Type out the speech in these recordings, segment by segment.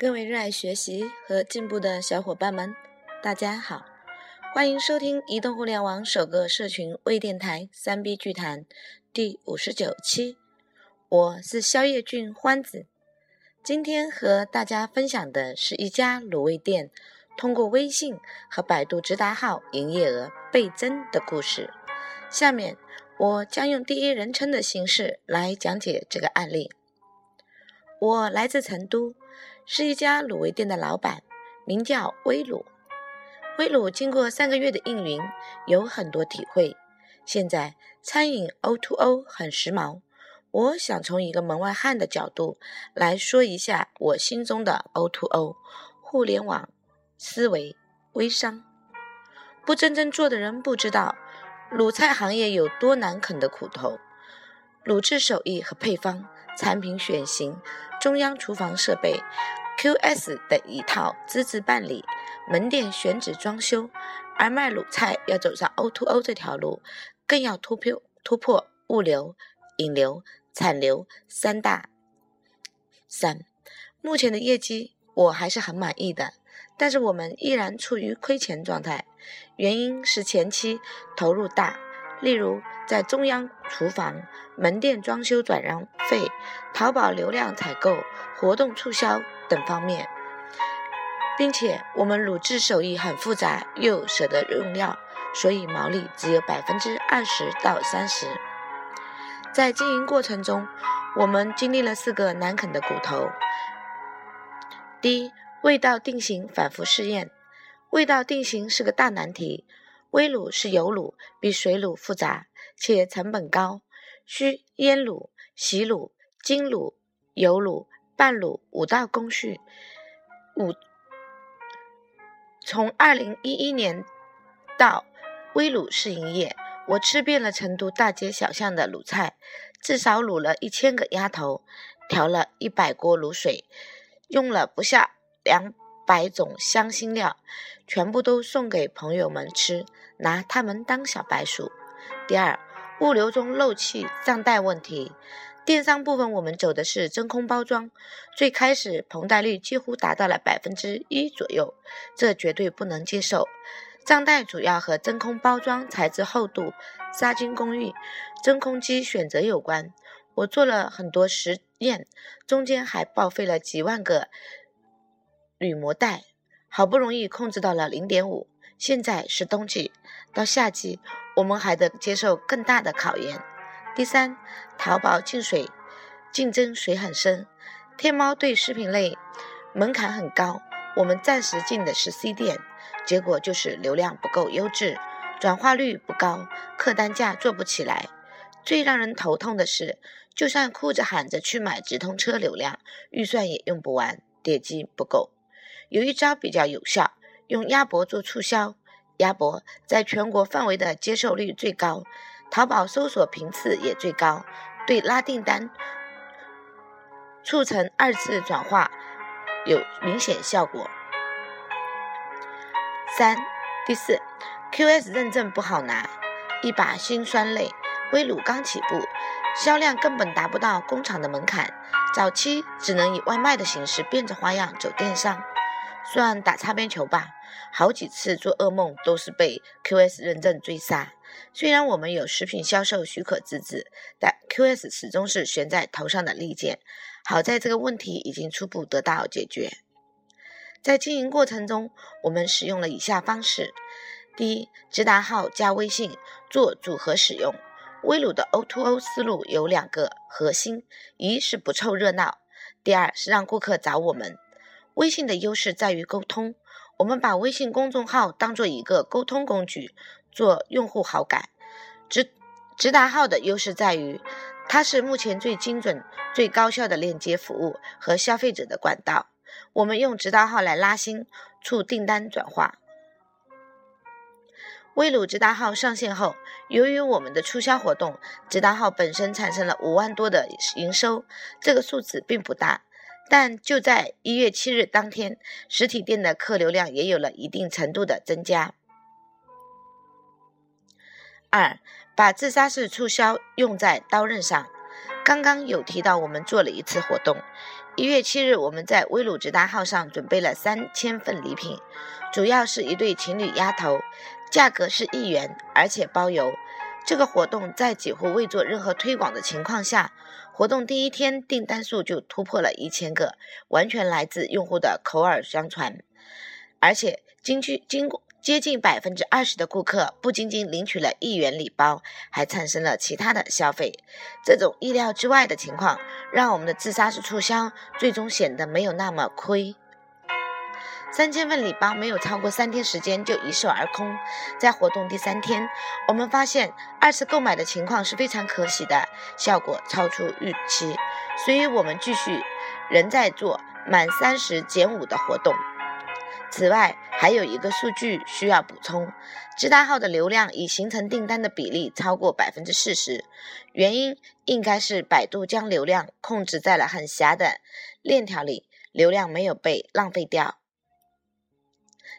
各位热爱学习和进步的小伙伴们，大家好，欢迎收听移动互联网首个社群微电台“三 B 剧谈”第五十九期。我是宵夜俊欢子，今天和大家分享的是一家卤味店通过微信和百度直达号营业额倍增的故事。下面我将用第一人称的形式来讲解这个案例。我来自成都。是一家卤味店的老板，名叫威卤。威卤经过三个月的运营，有很多体会。现在餐饮 O2O 很时髦，我想从一个门外汉的角度来说一下我心中的 O2O 互联网思维微商。不真正做的人不知道，卤菜行业有多难啃的苦头。卤制手艺和配方、产品选型、中央厨房设备、QS 的一套资质办理、门店选址装修，而卖卤菜要走上 O2O 这条路，更要突破突破物流、引流、产流三大三。目前的业绩我还是很满意的，但是我们依然处于亏钱状态，原因是前期投入大。例如，在中央厨房、门店装修转让费、淘宝流量采购、活动促销等方面，并且我们卤制手艺很复杂，又舍得用料，所以毛利只有百分之二十到三十。在经营过程中，我们经历了四个难啃的骨头：第一，味道定型反复试验，味道定型是个大难题。微卤是油卤，比水卤复杂，且成本高，需腌卤、洗卤、精卤、油卤、拌卤五道工序。五从二零一一年到微卤试营业，我吃遍了成都大街小巷的卤菜，至少卤了一千个鸭头，调了一百锅卤水，用了不下两。百种香辛料，全部都送给朋友们吃，拿他们当小白鼠。第二，物流中漏气、账袋问题。电商部分我们走的是真空包装，最开始膨袋率几乎达到了百分之一左右，这绝对不能接受。账袋主要和真空包装材质厚度、杀菌工艺、真空机选择有关。我做了很多实验，中间还报废了几万个。铝膜带好不容易控制到了零点五，现在是冬季，到夏季我们还得接受更大的考验。第三，淘宝进水竞争水很深，天猫对食品类门槛很高，我们暂时进的是 C 店，结果就是流量不够优质，转化率不高，客单价做不起来。最让人头痛的是，就算哭着喊着去买直通车流量，预算也用不完，点击不够。有一招比较有效，用鸭脖做促销。鸭脖在全国范围的接受率最高，淘宝搜索频次也最高，对拉订单、促成二次转化有明显效果。三、第四，QS 认证不好拿，一把辛酸泪。微卤刚起步，销量根本达不到工厂的门槛，早期只能以外卖的形式变着花样走电商。算打擦边球吧，好几次做噩梦都是被 QS 认证追杀。虽然我们有食品销售许可资质，但 QS 始终是悬在头上的利剑。好在这个问题已经初步得到解决。在经营过程中，我们使用了以下方式：第一，直达号加微信做组合使用。威鲁的 O2O 思路有两个核心：一是不凑热闹，第二是让顾客找我们。微信的优势在于沟通，我们把微信公众号当做一个沟通工具，做用户好感。直直达号的优势在于，它是目前最精准、最高效的链接服务和消费者的管道。我们用直达号来拉新，促订单转化。微鲁直达号上线后，由于我们的促销活动，直达号本身产生了五万多的营收，这个数字并不大。但就在一月七日当天，实体店的客流量也有了一定程度的增加。二，把自杀式促销用在刀刃上。刚刚有提到，我们做了一次活动，一月七日，我们在威鲁直达号上准备了三千份礼品，主要是一对情侣鸭头，价格是一元，而且包邮。这个活动在几乎未做任何推广的情况下，活动第一天订单数就突破了一千个，完全来自用户的口耳相传。而且，经去经过接近百分之二十的顾客不仅仅领取了一元礼包，还产生了其他的消费。这种意料之外的情况，让我们的自杀式促销最终显得没有那么亏。三千份礼包没有超过三天时间就一售而空。在活动第三天，我们发现二次购买的情况是非常可喜的，效果超出预期，所以我们继续仍在做满三十减五的活动。此外，还有一个数据需要补充：直达号的流量已形成订单的比例超过百分之四十，原因应该是百度将流量控制在了很狭的链条里，流量没有被浪费掉。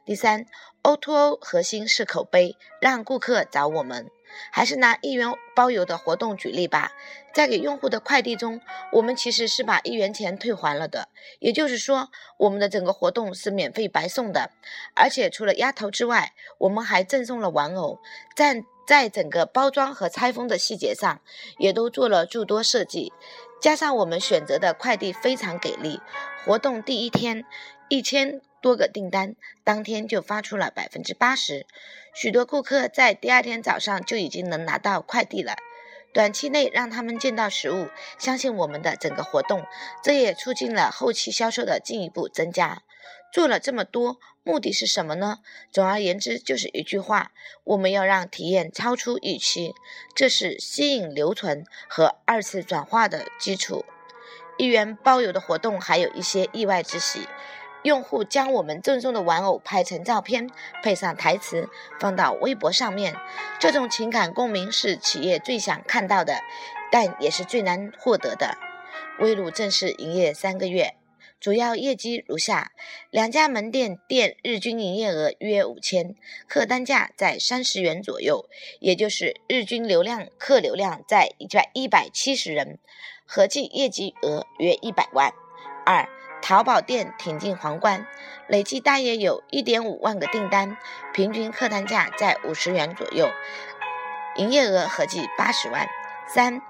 第三，O2O 核心是口碑，让顾客找我们。还是拿一元包邮的活动举例吧，在给用户的快递中，我们其实是把一元钱退还了的。也就是说，我们的整个活动是免费白送的。而且除了鸭头之外，我们还赠送了玩偶。在在整个包装和拆封的细节上，也都做了诸多设计。加上我们选择的快递非常给力，活动第一天一千。多个订单当天就发出了百分之八十，许多顾客在第二天早上就已经能拿到快递了。短期内让他们见到实物，相信我们的整个活动，这也促进了后期销售的进一步增加。做了这么多，目的是什么呢？总而言之，就是一句话：我们要让体验超出预期，这是吸引留存和二次转化的基础。一元包邮的活动还有一些意外之喜。用户将我们赠送的玩偶拍成照片，配上台词，放到微博上面。这种情感共鸣是企业最想看到的，但也是最难获得的。微鲁正式营业三个月，主要业绩如下：两家门店店日均营业额约五千，客单价在三十元左右，也就是日均流量客流量在一百一百七十人，合计业绩额约一百万。二淘宝店挺进皇冠，累计大约有一点五万个订单，平均客单价在五十元左右，营业额合计八十万。三，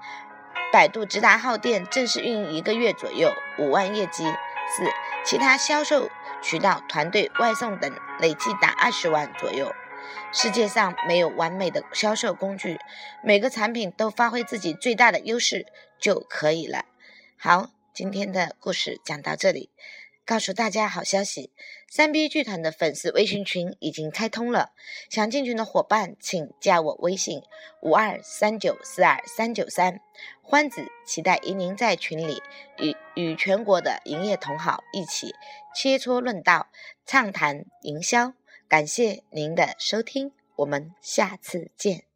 百度直达号店正式运营一个月左右，五万业绩。四，其他销售渠道、团队、外送等累计达二十万左右。世界上没有完美的销售工具，每个产品都发挥自己最大的优势就可以了。好。今天的故事讲到这里，告诉大家好消息：三 B 剧团的粉丝微信群已经开通了，想进群的伙伴请加我微信五二三九四二三九三，欢子期待与您在群里与与全国的营业同好一起切磋论道，畅谈营销。感谢您的收听，我们下次见。